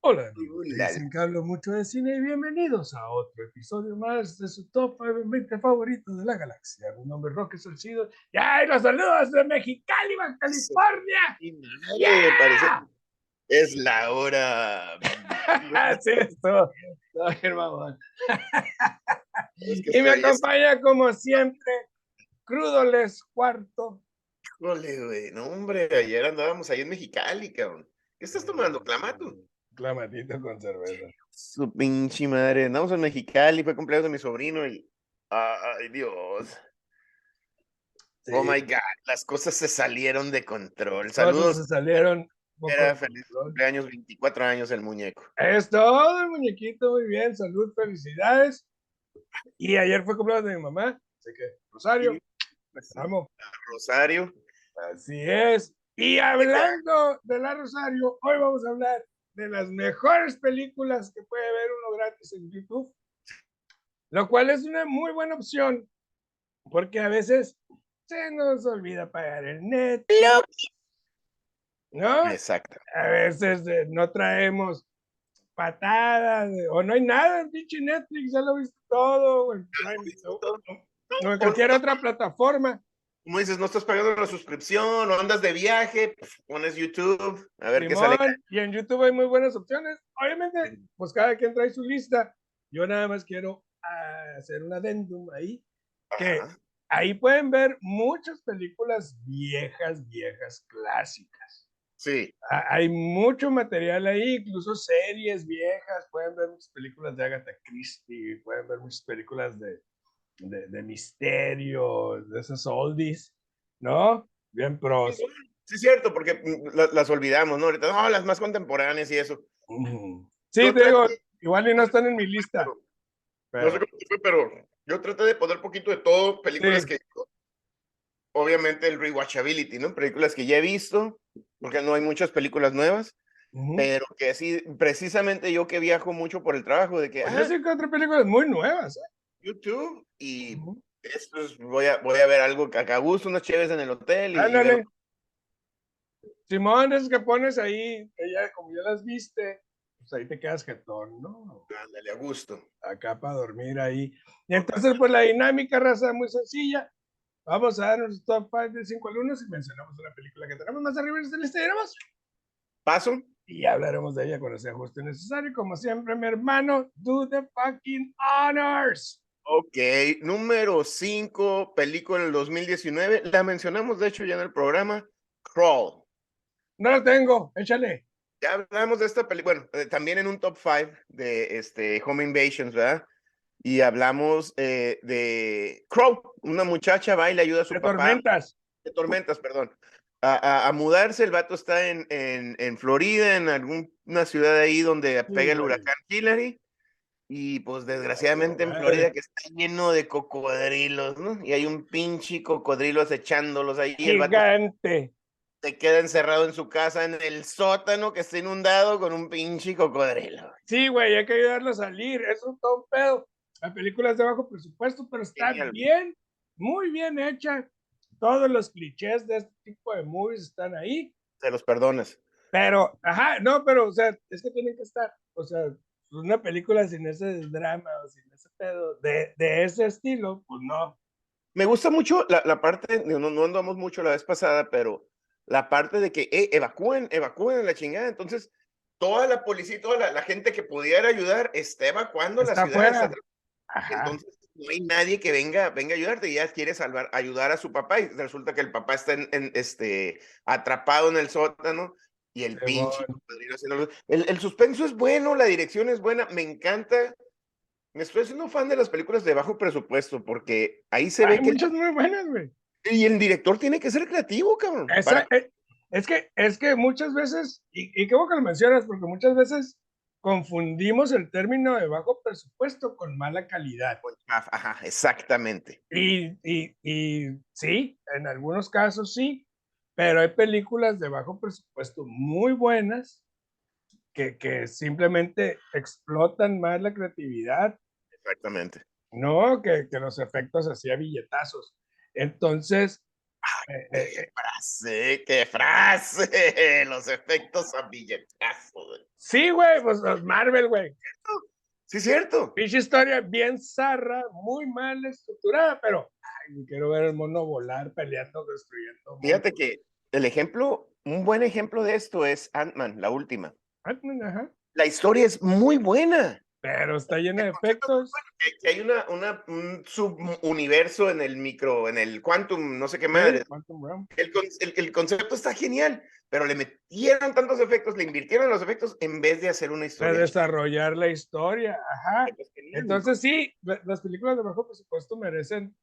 Hola, dicen que hablo mucho de cine y bienvenidos a otro episodio más de su top 20 favorito de la galaxia. Mi nombre es Roque Solcido y ¡ay, los saludos de Mexicali, California! parece es la hora. Así es todo. y me acompaña como siempre, Crudoles Cuarto. Híjole, güey, no hombre, ayer andábamos ahí en Mexicali, cabrón. ¿Qué estás tomando? ¿Clamato? Clamatito con cerveza. Su pinche madre. Andamos en Mexicali, fue cumpleaños de mi sobrino y. Ay, Dios. Oh my God, las cosas se salieron de control. Saludos. se salieron. Era feliz cumpleaños, 24 años el muñeco. Es todo el muñequito, muy bien. Salud, felicidades. Y ayer fue cumpleaños de mi mamá, así que Rosario. Pues vamos. Rosario. Así es. Y hablando de la Rosario, hoy vamos a hablar de las mejores películas que puede ver uno gratis en YouTube, lo cual es una muy buena opción, porque a veces se nos olvida pagar el net. ¿No? Exacto. A veces eh, no traemos patadas, o no hay nada en pinche Netflix, ya lo viste todo, o en, en cualquier otra plataforma como dices, no estás pagando la suscripción o andas de viaje, pues, pones YouTube, a ver qué sale. Y en YouTube hay muy buenas opciones. Obviamente, pues cada quien trae su lista. Yo nada más quiero ah, hacer un adendum ahí, que ahí pueden ver muchas películas viejas, viejas, clásicas. Sí. Hay mucho material ahí, incluso series viejas, pueden ver muchas películas de Agatha Christie, pueden ver muchas películas de, de, misterio, de esos oldies, ¿no? Bien pros. Sí, es cierto, porque mm, las, olvidamos, ¿no? Ahorita, no, las más contemporáneas y eso. Sí, te digo, igual y no están en mi lista. Pero, No sé cómo fue, pero yo traté de poner poquito de todo, películas que obviamente el rewatchability, ¿no? Películas que ya he visto, porque no hay muchas películas nuevas, pero que sí, precisamente yo que viajo mucho por el trabajo, de que... Pues yo sí encontré películas muy nuevas, ¿eh? YouTube y esto voy, a, voy a ver algo que acá gusto, unas chéves en el hotel. Y, Ándale. Simón, es que pones ahí, ella, como ya las viste, pues ahí te quedas jetón, ¿no? Ándale, a gusto. Acá para dormir ahí. Y entonces, pues la dinámica, raza, muy sencilla. Vamos a dar nuestro top 5 de 5 alumnos y mencionamos una película que tenemos más arriba en esta lista Paso. Y hablaremos de ella cuando sea justo y necesario. Como siempre, mi hermano, do the fucking honors. Ok, número 5, película del 2019. La mencionamos, de hecho, ya en el programa, Crawl. No la tengo, échale. Ya hablamos de esta película, bueno, eh, también en un top 5 de este, Home Invasions, ¿verdad? Y hablamos eh, de Crawl, una muchacha va y le ayuda a su de papá. Tormentas. De tormentas, perdón. A, a, mudarse, el vato está en, en, en Florida, en alguna ciudad ahí donde pega el huracán Hillary y pues desgraciadamente en Florida que está lleno de cocodrilos, ¿no? Y hay un pinche cocodrilo acechándolos ahí. Gigante. se queda encerrado en su casa en el sótano que está inundado con un pinche cocodrilo. Sí, güey, hay que ayudarlo a salir. Es un todo pedo. La película es de bajo presupuesto, pero está bien, muy bien hecha. Todos los clichés de este tipo de movies están ahí. Se los perdones. Pero, ajá, no, pero, o sea, es que tienen que estar. O sea, una película sin ese drama o sin ese pedo de, de ese estilo, pues no. Me gusta mucho la, la parte, no, no andamos mucho la vez pasada, pero la parte de que eh, evacúen, evacúen la chingada. Entonces, toda la policía toda la, gente que pudiera ayudar está evacuando la ciudad. Entonces, no hay nadie que venga, venga a ayudarte y ya quiere salvar, ayudar a su papá y resulta que el papá está en, en, este, atrapado en el sótano y el pinche el, el, suspenso es bueno, la dirección es buena, me encanta. Me estoy haciendo fan de las películas de bajo presupuesto porque ahí se ve que. muchas muy buenas, güey. Y el director tiene que ser creativo, cabrón. Eh, es, que, es que muchas veces, y, y qué bueno que lo mencionas, porque muchas veces confundimos el término de bajo presupuesto con mala calidad. Ajá, exactamente. Y, y, y sí, en algunos casos sí, pero hay películas de bajo presupuesto muy buenas que, que simplemente explotan más la creatividad. Exactamente. No, que, que los efectos hacía billetazos. Entonces, Eh, ¡Qué eh, frase! ¡Qué frase! Los efectos a billetazo. güey. sí, güey, pues los Marvel, güey. Sí, cierto. Pinche historia bien zarra, muy mal estructurada, pero ay, quiero ver el mono volar, peleando, destruyendo. Fíjate que el ejemplo, un buen ejemplo de esto es Ant-Man, la última. monos. Ajá. La historia es muy buena. Pero está llena de efectos. Hay una, una, un subuniverso en el micro, en el quantum, no sé qué madre. El, el- el concepto está genial, pero le metieron tantos efectos, le invirtieron los efectos en vez de hacer una De historia. desarrollar la historia. Ajá. Entonces sí, la- las películas de bajo presupuesto merecen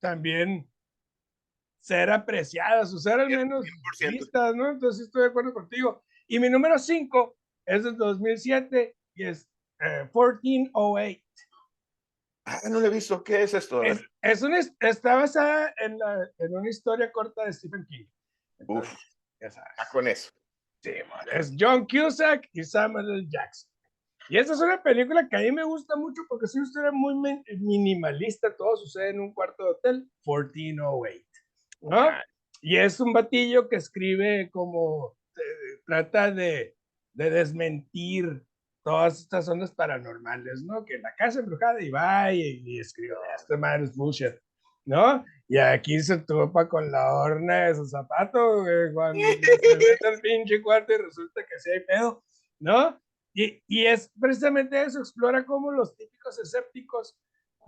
también ser apreciadas o ser al menos 100%. vistas, ¿no? Entonces estoy de acuerdo contigo. Y mi número 5 es del 2007 y es eh, 1408. Ah, no lo he visto. ¿Qué es esto? Es, una, está basada en, la, en una historia corta de Stephen King. Uf, Ya sabes. ah, con eso. Sí, man, es John Cusack y Samuel L. Jackson. Y esta es una película que a mí me gusta mucho porque es una historia muy min- minimalista. Todo sucede en un cuarto de hotel, 1408. ¿No? Ah, Y es un batillo que escribe como eh, trata de, de desmentir todas estas ondas paranormales, ¿no? Que la casa embrujada y va y, y escribe, este madre es bullshit, ¿no? Y aquí se topa con la horna de su zapato, güey, cuando se mete al pinche cuarto y resulta que sí hay pedo, ¿no? Y, y es precisamente eso, explora cómo los típicos escépticos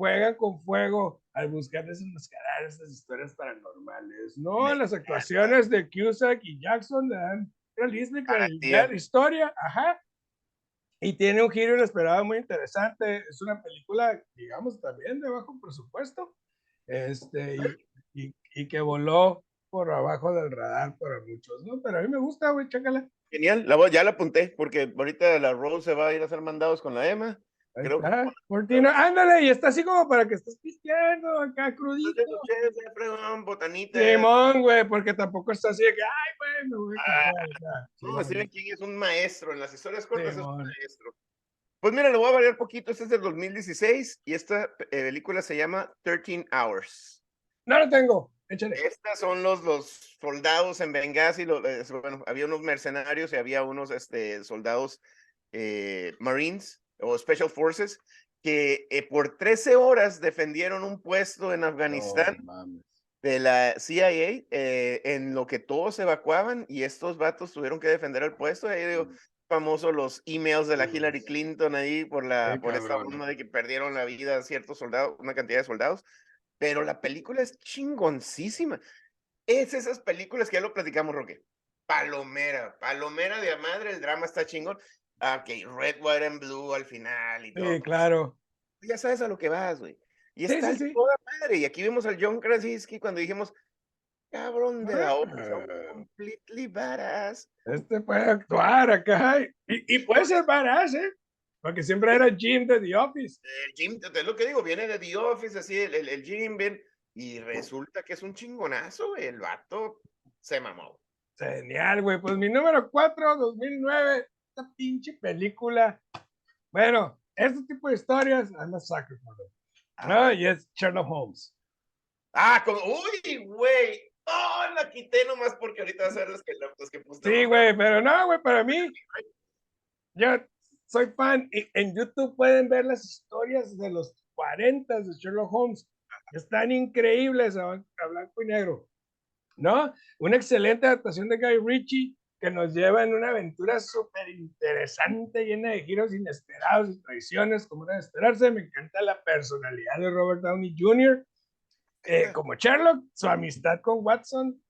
juegan con fuego al buscar desenmascarar esas historias paranormales, ¿no? Me Las actuaciones de Cusack y Jackson le dan realismo y la historia, ajá. Y tiene un giro inesperado muy interesante. Es una película, digamos, también de bajo presupuesto, este, y, y, y que voló por abajo del radar para muchos, ¿no? Pero a mí me gusta, güey, chácala. Genial, la voy- ya la apunté porque ahorita la Rose se va a ir a hacer mandados con la Emma. Creo que- está, Cortina, ándale, y está así como para que estés pisteando acá crudito. Fregón, botanita. Simón, güey, porque tampoco está así de que, ay, güey, me voy a cagar acá". Sí, No. Stephen King es un maestro, en las historias cortas es un Simón. maestro. Pues mira, lo voy a variar poquito, este es del 2016 y esta eh, película se llama 13 Hours. No lo tengo, échale. Estas son los, los soldados en Benghazi, lo- eh, bueno, había unos mercenarios y había unos este, soldados eh, Marines o Special Forces que eh, por 13 horas defendieron un puesto en Afganistán de la CIA eh, en lo que todos evacuaban y estos vatos tuvieron que defender el puesto. Ahí digo, famoso los emails de la Hillary Clinton ahí por la Qué por esta onda de que perdieron la vida ciertos soldados, una cantidad de soldados. Pero la película es chingoncísima. Es esas películas que ya lo platicamos, Roque. Palomera, palomera de a madre, el drama está chingón. Ah, Ok, Red, White and Blue al final y todo. Sí, claro. Ya sabes a lo que vas, güey. Y Sí, está sí, sí. toda madre. Y aquí vimos al John Krasinski cuando dijimos, cabrón de la obra, Ah. completely badass. Este puede actuar acá. Y, y puede ser badass, ¿eh? Porque siempre era Jim de The Office. El Jim, es lo que digo, viene de The Office, así, el, el, el Jim, bien, y resulta que es un chingonazo, güey, el vato se mamó. Genial, güey. Pues mi número 4, 2009. Esta pinche película. Bueno, este tipo de historias, I'm a sucker for them. ¿no? Y es Sherlock Holmes. Ah, con, uy, güey. Oh, la quité nomás porque ahorita vas a ver los que, los que puse. Sí, güey, pero no, güey, para mí, yo soy fan. Y en YouTube pueden ver las historias de los 40 de Sherlock Holmes. Están increíbles a, a blanco y negro. ¿No? Una excelente adaptación de Guy Ritchie que nos lleva en una aventura súper interesante, llena de giros inesperados y traiciones, como era de esperarse. Me encanta la personalidad de Robert Downey Jr. eh, como Sherlock, su amistad con Watson,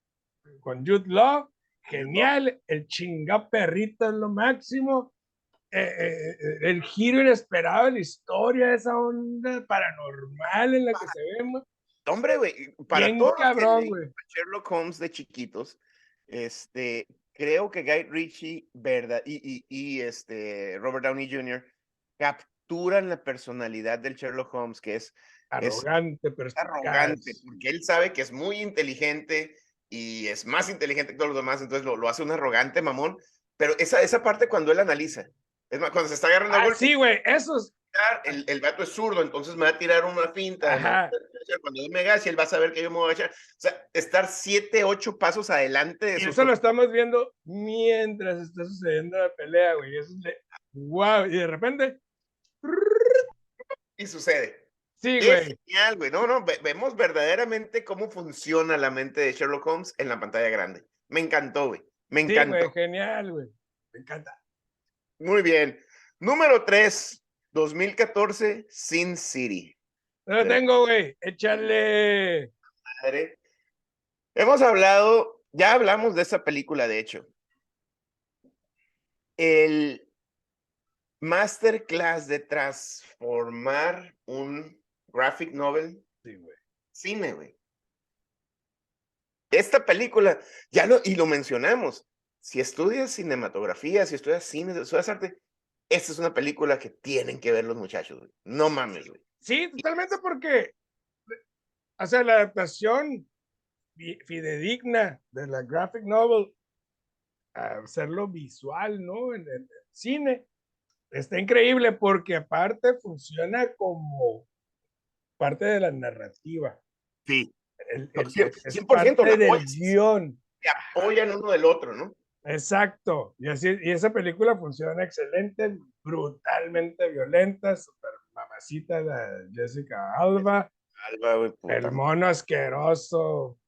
con Jude Law, genial, el chinga perrito es lo máximo, eh, eh, eh, el giro inesperado de la historia, esa onda paranormal en la que se ve, ma- Hombre, güey, para que cabrón. Sherlock Holmes de chiquitos, este, creo que Guy Ritchie, verdad, y, y, y este, Robert Downey Jr. capturan la personalidad del Sherlock Holmes, que es Arrogante, pero arrogante, porque él sabe que es muy inteligente y es más inteligente que todos los demás, entonces lo, lo hace un arrogante mamón, pero esa, esa parte cuando él analiza, Es más, cuando se está agarrando ah, Sí, güey, El, el vato es zurdo, entonces me va a tirar una finta. Ajá. Cuando yo me y él va a saber que yo me voy a echar. O sea, estar siete, ocho pasos adelante de y Eso lo estamos viendo mientras está sucediendo la pelea, güey. Eso es de... wow. Y de repente. Y sucede. Sí, güey. genial, güey. No, no, vemos verdaderamente cómo funciona la mente de Sherlock Holmes en la pantalla grande. Me encantó, güey. Me encantó. Sí, güey, genial, güey. Me encanta. Muy bien. Número 3, 2014, Sin City. No lo tengo, güey. Échale. Madre. Hemos hablado, ya hablamos de esa película, de hecho. El masterclass de transformar un graphic novel. Sí, güey. Cine, güey. Esta película, ya lo, y lo mencionamos, si estudias cinematografía, si estudias cine, si estudias arte, esta es una película que tienen que ver los muchachos, güey. No mames, güey. Sí, totalmente porque, o sea, la adaptación fidedigna de la graphic novel, hacerlo visual, ¿no? En el cine, está increíble porque aparte funciona como parte de la narrativa. Sí. El, 100%, parte del guion. Se apoyan uno del otro, ¿no? Exacto. Y, así, y esa película funciona excelente, brutalmente violenta, super mamacita de Jessica Alba. Alba el mono asqueroso,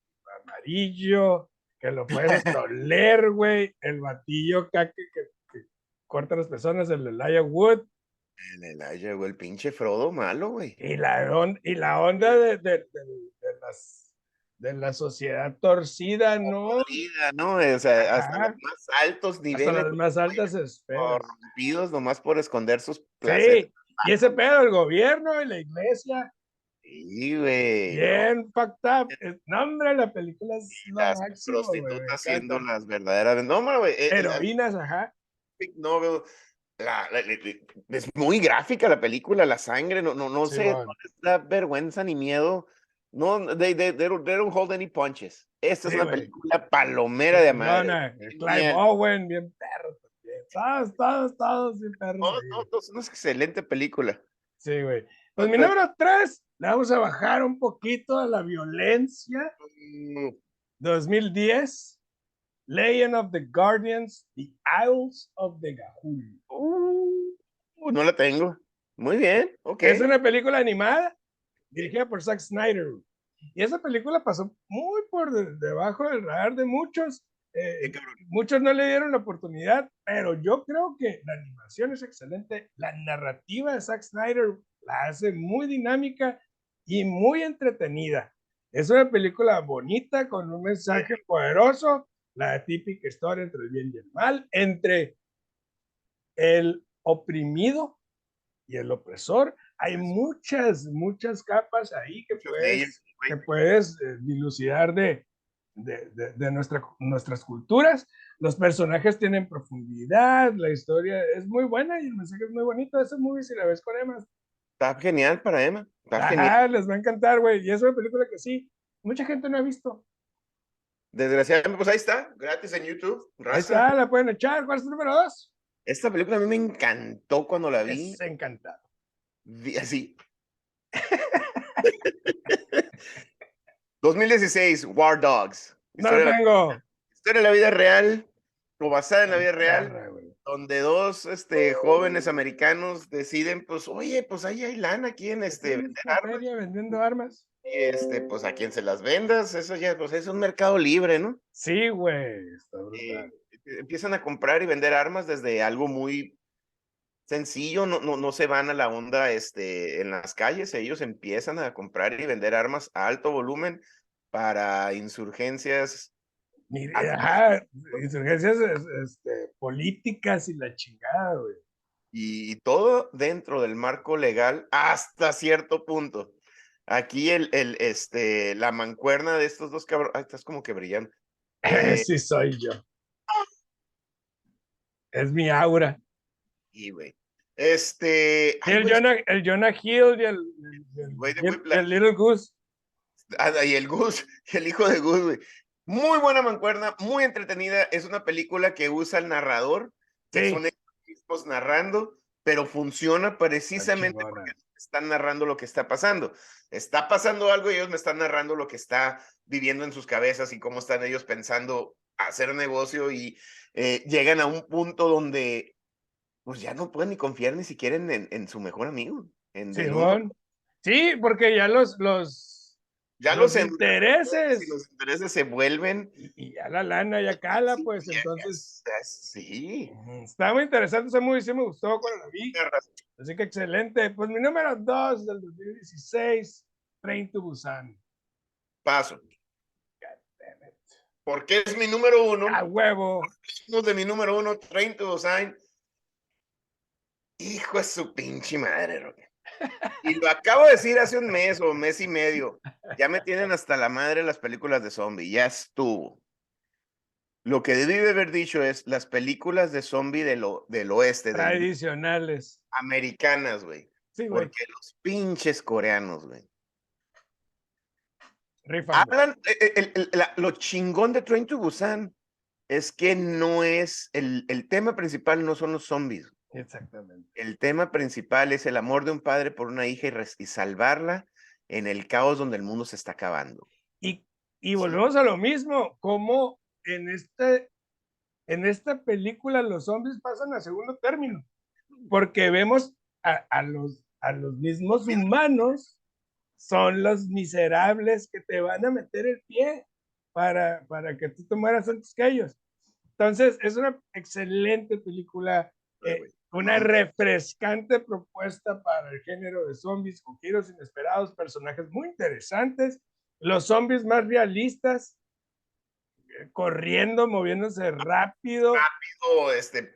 amarillo, que lo puedes doler, güey. El batillo que, que, corta a las personas, el Elijah Wood. El Elijah, güey, el pinche Frodo malo, güey. Y la, y la onda de, de, de, las de la sociedad torcida, ¿no? Torcida, ¿no? O sea, hasta los más altos niveles. Hasta las más altas esferas. Corrompidos nomás por esconder sus placeres. Sí, y ese pedo, el gobierno y la iglesia. Sí, güey. Bien fucked up. No, hombre, la película es Las prostitutas siendo las verdaderas. No, güey. Eh, Heroínas, ajá. Big novel. La, es muy gráfica la película, la sangre, no, no, no sé, no da vergüenza ni miedo no, they, they, they, don't, they don't hold any punches. Esta es una película palomera de madre. Clive Owen, bien perro. Todos, todos, todos bien perros. No, no, es una excelente película. Sí, güey. Pues mi número tres, le vamos a bajar un poquito a la violencia. 2010, mm. Legend of the Guardians, The Isles of the Gahul. Uh, no la tengo. Muy bien, ok. Es una película animada dirigida por Zack Snyder. Y esa película pasó muy por debajo del radar de muchos. Eh, muchos no le dieron la oportunidad, pero yo creo que la animación es excelente. La narrativa de Zack Snyder la hace muy dinámica y muy entretenida. Es una película bonita con un mensaje poderoso, la típica historia entre el bien y el mal, entre el oprimido y el opresor, hay muchas, muchas capas ahí que puedes, que puedes eh, dilucidar de, de, de, nuestra, nuestras culturas. Los personajes tienen profundidad, la historia es muy buena y el mensaje es muy bonito. Esa movie, si la ves con Emma. Está genial para Emma. Está genial. les va a encantar, güey. Y es una película que sí, mucha gente no ha visto. Desgraciadamente, pues ahí está, gratis en YouTube. Ahí está, la pueden echar. ¿Cuál es tu número dos? Esta película a mí me encantó cuando la vi. Es encantado así. 2016, War Dogs. No lo tengo. Historia de la vida real, o basada en la vida real, donde dos este, jóvenes americanos deciden, pues, oye, pues ahí hay lana aquí en este vender armas. vendiendo armas. Y este, pues a quien se las vendas, eso ya, pues es un mercado libre, ¿no? Sí, güey. empiezan a comprar y vender armas desde algo muy sencillo, no, no, no se van a la onda este, en las calles, ellos empiezan a comprar y vender armas a alto volumen para insurgencias. insurgencias este, políticas y la chingada, güey. Y, todo dentro del marco legal hasta cierto punto. Aquí el, el, este, la mancuerna de estos dos cabrones, estás como que brillando. Eh, sí soy yo. Es mi aura. Y, güey. Este. el, Jonah, el Jonah Hill y el, el, Little Goose. Ah, y el Goose, el hijo de Goose, güey. Muy buena mancuerna, muy entretenida. Es una película que usa el narrador, que un mismos narrando, pero funciona precisamente porque están narrando lo que está pasando. Está pasando algo y ellos me están narrando lo que está viviendo en sus cabezas y cómo están ellos pensando hacer negocio y eh, llegan a un punto donde pues ya no pueden ni confiar ni siquiera en, en, su mejor amigo. En sí, porque ya los, los, ya los, intereses. los intereses se vuelven. Y, ya la lana ya cala, pues entonces. sí. Está muy interesante ese movie, sí me gustó cuando lo vi. Así que excelente. Pues mi número dos del 2016, Train to Busan. Paso. Porque es mi número uno. A huevo. de mi número uno, Train to Busan. Hijo de su pinche madre, Y lo acabo de decir hace un mes o mes y medio. Ya me tienen hasta la madre las películas de zombie. Ya estuvo. Lo que debí haber dicho es las películas de zombie del oeste. Tradicionales. americanas, güey. Sí, güey. Porque los pinches coreanos, güey. Hablan, eh, eh, lo chingón de Train to Busan es que no es, el tema principal no son los zombies. Exactamente. El tema principal es el amor de un padre por una hija y, salvarla en el caos donde el mundo se está acabando. Y, y volvemos a lo mismo, como en, este, en esta película los zombies pasan a segundo término, porque vemos a, a los, a los mismos humanos, son los miserables que te van a meter el pie para, para que tú te mueras antes que ellos. Entonces, es una excelente película. Eh, una refrescante propuesta para el género de zombies con giros inesperados, personajes muy interesantes, los zombies más realistas, eh, corriendo, moviéndose rápido. Rápido, este,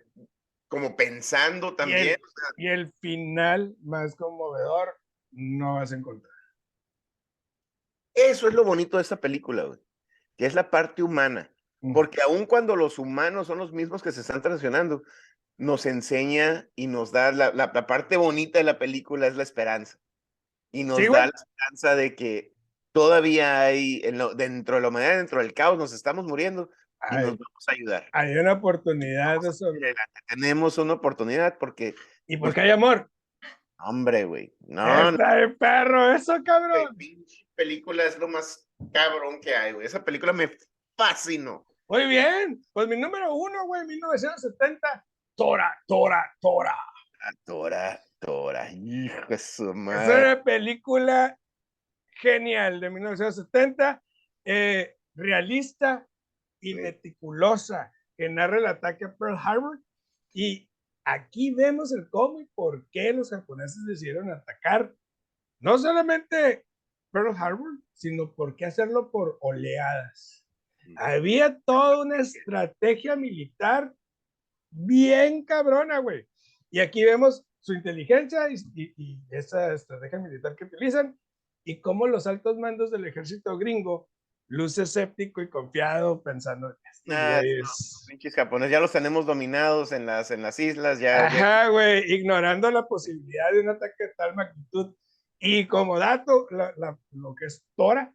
como pensando también. Y el, final más conmovedor no vas a encontrar. Eso es lo bonito de esta película, güey, que es la parte humana. Porque aun cuando los humanos son los mismos que se están traicionando, nos enseña y nos da la, la, parte bonita de la película es la esperanza. Y nos da la esperanza de que todavía hay, en lo, dentro de la humanidad, dentro del caos, nos estamos muriendo y nos vamos a ayudar. Hay una oportunidad de sobre... Tenemos una oportunidad porque... ¿Y porque hay amor? Hombre, güey. No, no. perro, eso, cabrón. película es lo más cabrón que hay, güey. Esa película me fascinó. Muy bien. Pues mi número uno, güey, 1970, Tora, Tora, Tora. Tora, Tora, hijo de su madre. Es una película genial de 1970, eh, realista y meticulosa, que narra el ataque a Pearl Harbor. Y aquí vemos el cómo y por qué los japoneses decidieron atacar no solamente Pearl Harbor, sino por qué hacerlo por oleadas. Había toda una estrategia militar bien cabrona, güey. Y aquí vemos su inteligencia y, esa estrategia militar que utilizan y cómo los altos mandos del ejército gringo luce escéptico y confiado pensando ah, los pinches japoneses ya los tenemos dominados en las, en las islas ya ajá güey ignorando la posibilidad de un ataque de tal magnitud. Y como dato lo que es Tora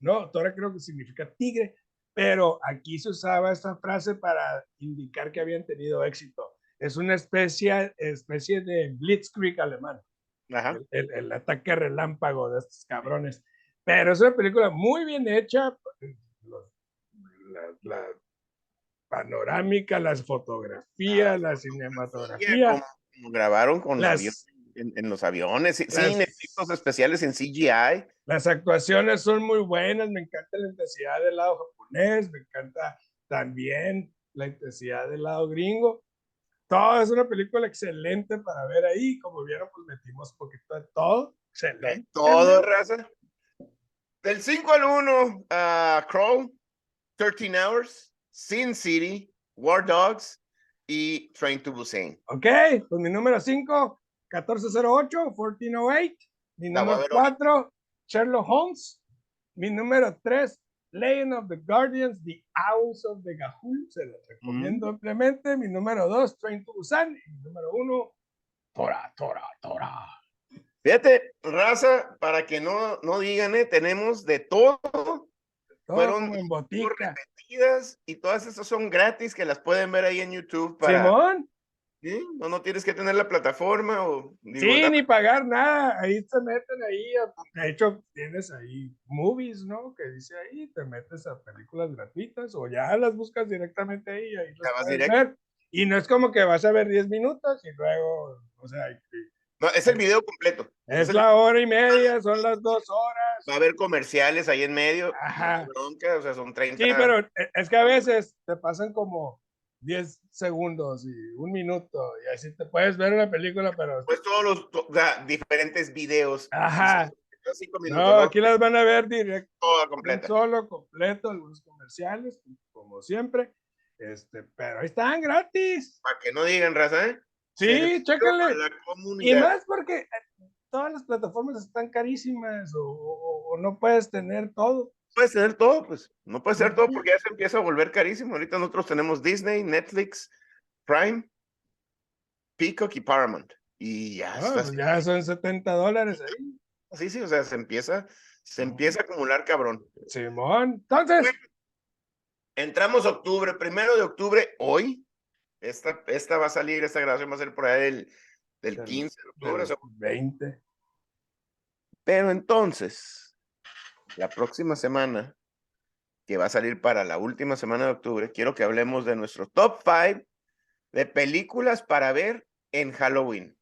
no Tora creo que significa tigre pero aquí se usaba esta frase para indicar que habían tenido éxito. Es una especie, especie de blitzkrieg alemán. El, ataque relámpago de estos cabrones. Pero es una película muy bien hecha. La, panorámica, las fotografías, la cinematografía. grabaron con las, en, los aviones, sin efectos especiales en CGI. Las actuaciones son muy buenas, me encanta la intensidad del lado japonés, me encanta también la intensidad del lado gringo. Todo es una película excelente para ver ahí, como vieron, pues metimos poquito de todo. Excelente. Todo, raza. Del 5 al 1, uh, Crow, 13 Hours, Sin City, War Dogs y Train to Busan. Ok, pues mi número 5, 1408, 1408. Mi número 4, Sherlock Holmes. Mi número 3, Legend of the Guardians, The Owls of the Gahul. Se lo recomiendo mm. ampliamente. Mi número 2, Train to Busan. Y mi número 1, Tora, Tora, Tora. Fíjate, raza, para que no, no digan, eh, tenemos de todo. todo Fueron en repetidas y todas estas son gratis que las pueden ver ahí en YouTube. Para, Simón ¿Sí? No, no tienes que tener la plataforma o... digo, Sí, ni pagar nada. Ahí te meten ahí. a- De hecho, tienes ahí movies, ¿no? Que dice ahí, te metes a películas gratuitas o ya las buscas directamente ahí. ahí vas directo. Y no es como que vas a ver 10 minutos y luego, o sea, No, es el video completo. es la hora y media, son las dos horas. Va a haber comerciales ahí en medio. Ajá. bronca, o sea, son 30. Sí, pero e- es que a veces te pasan como 10 segundos y un minuto y así te puedes ver una película, pero... Pues todos los to- diferentes videos. Ajá. Cinco minutos, No, aquí las van a ver directo. Toda un completa. solo, completo, algunos comerciales, como siempre. Este, pero ahí están gratis. Para que no digan raza, ¿eh? Sí, chécale. Y más porque eh, todas las plataformas están carísimas o, o- o no puedes tener todo. Puedes tener todo, pues. No puedes tener todo porque ya se empieza a volver carísimo. Ahorita nosotros tenemos Disney, Netflix, Prime, Peacock y Paramount. Y ya Ah, pues ya son 70 dólares ahí. Sí, sí, o sea, se empieza, se empieza a acumular cabrón. Simón. Entonces, Entramos octubre, primero de octubre, hoy. Esta, esta va a salir, esta grabación va a ser por ahí del, del Del- 15 de octubre. o sea, 20. Pero entonces, la próxima semana, que va a salir para la última semana de octubre, quiero que hablemos de nuestro top 5 de películas para ver en Halloween.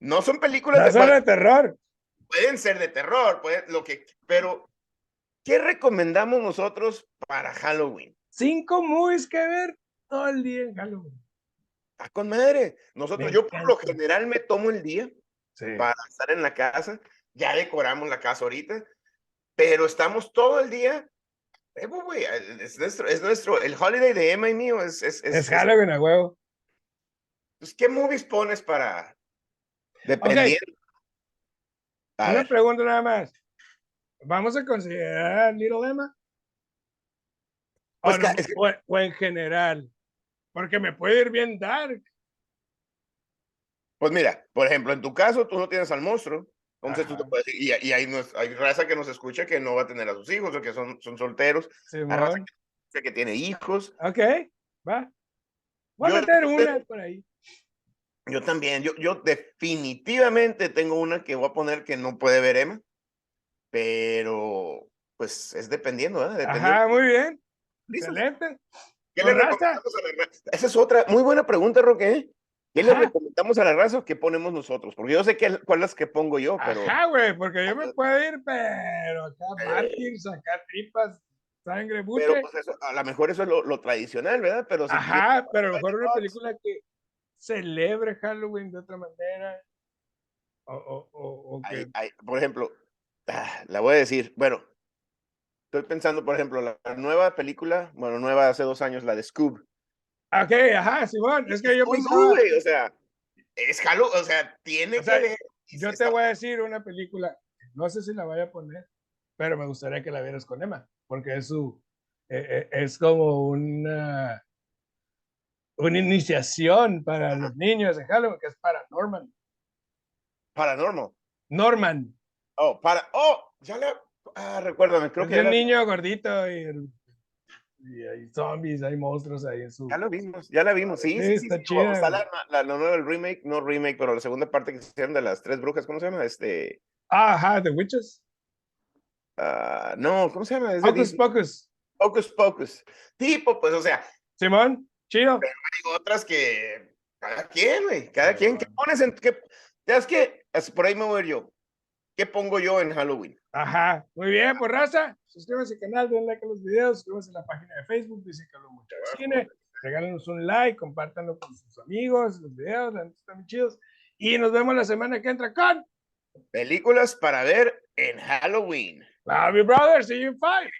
No son películas La de terror. pueden ser de terror, puede- lo que, pero ¿qué recomendamos nosotros para Halloween? Cinco movies que ver todo el día en Halloween. Ah, con madre. Nosotros, Me yo por lo general me tomo el día Sí. para estar en la casa. Ya decoramos la casa ahorita, pero estamos todo el día. eh, es nuestro, es nuestro, el holiday de Emma y mío es, es, Es Halloween a huevo. pues, ¿Qué movies pones para dependiendo? A Una ver, pregunta nada más. ¿Vamos a considerar Little Emma? O, Pues, no- es que- o- o en general. Porque me puede ir bien dark. pues mira, por ejemplo, en tu caso tú no tienes al monstruo, entonces tú te Ajá. puedes y, y hay, nos- hay raza que nos escucha que no va a tener a sus hijos o que son, son solteros, hay raza que, que tiene hijos. Ok, va. Voy Yo- a meter una por ahí. Yo también, yo, yo definitivamente tengo una que voy a poner que no puede ver Emma, pero pues es dependiendo, ¿verdad? Dependiendo. Ajá, muy bien. Listos. Excelente. ¿Qué le raza. a la raza? Esa es otra muy buena pregunta, Roque. ¿Qué le recomendamos a la raza o qué ponemos nosotros? Porque yo sé que, cuál es que pongo yo, pero Ajá, güey, porque yo me puedo ir, pero acá Eh. mártir, sacar tripas, sangre, buche. pero pues eso, a lo mejor eso es lo, lo tradicional, ¿verdad? Pero si Ajá, pero a lo mejor una película que celebre Halloween de otra manera. O, o, o, o que. hay- hay- por ejemplo, ah, la voy a decir, bueno, estoy pensando, por ejemplo, la, nueva película, bueno, nueva hace dos años, la de Scoob. Ok, ajá, Simón, es que yo Muy pensaba- cool, güey, o sea, es Halloween, o sea, tiene O sea, que Yo te voy a decir una película, no sé si la vaya a poner, pero me gustaría que la vieras con Emma, porque es su, eh, eh, es como una, una iniciación para los niños de Halloween, que es para Norman. Paranormal. Norman, Oh, para. Oh, ya la. Ah, recuérdame, creo es que un niño gordito y, el- y hay zombies, hay monstruos ahí en su... ya la vimos, ya la vimos. Sí, Sí, sí, está sí, chida, Está la, la, la nueva del remake, no remake, pero la segunda parte que hicieron de las tres brujas, ¿cómo se llama? Este. Ah, Ajá, The Witches. ah, no, ¿cómo se llama? Es Hocus. Pocus. Hocus Pocus. Tipo, pues, o sea, Simón, chido. hay otras que. Cada quien, güey. Cada quien. ¿Qué pones en. Qué, ya es que. Por ahí me voy yo. ¿Qué pongo yo en Halloween? Ajá, muy bien, pues raza, suscríbanse al canal, denle like a los videos, suscríbanse a la página de Facebook, dice que mucho de cine, regálenos un like, compártanlo con sus amigos, los videos, están muy chidos, y nos vemos la semana que entra con Películas para ver en Halloween. Love you, brother, see you in five.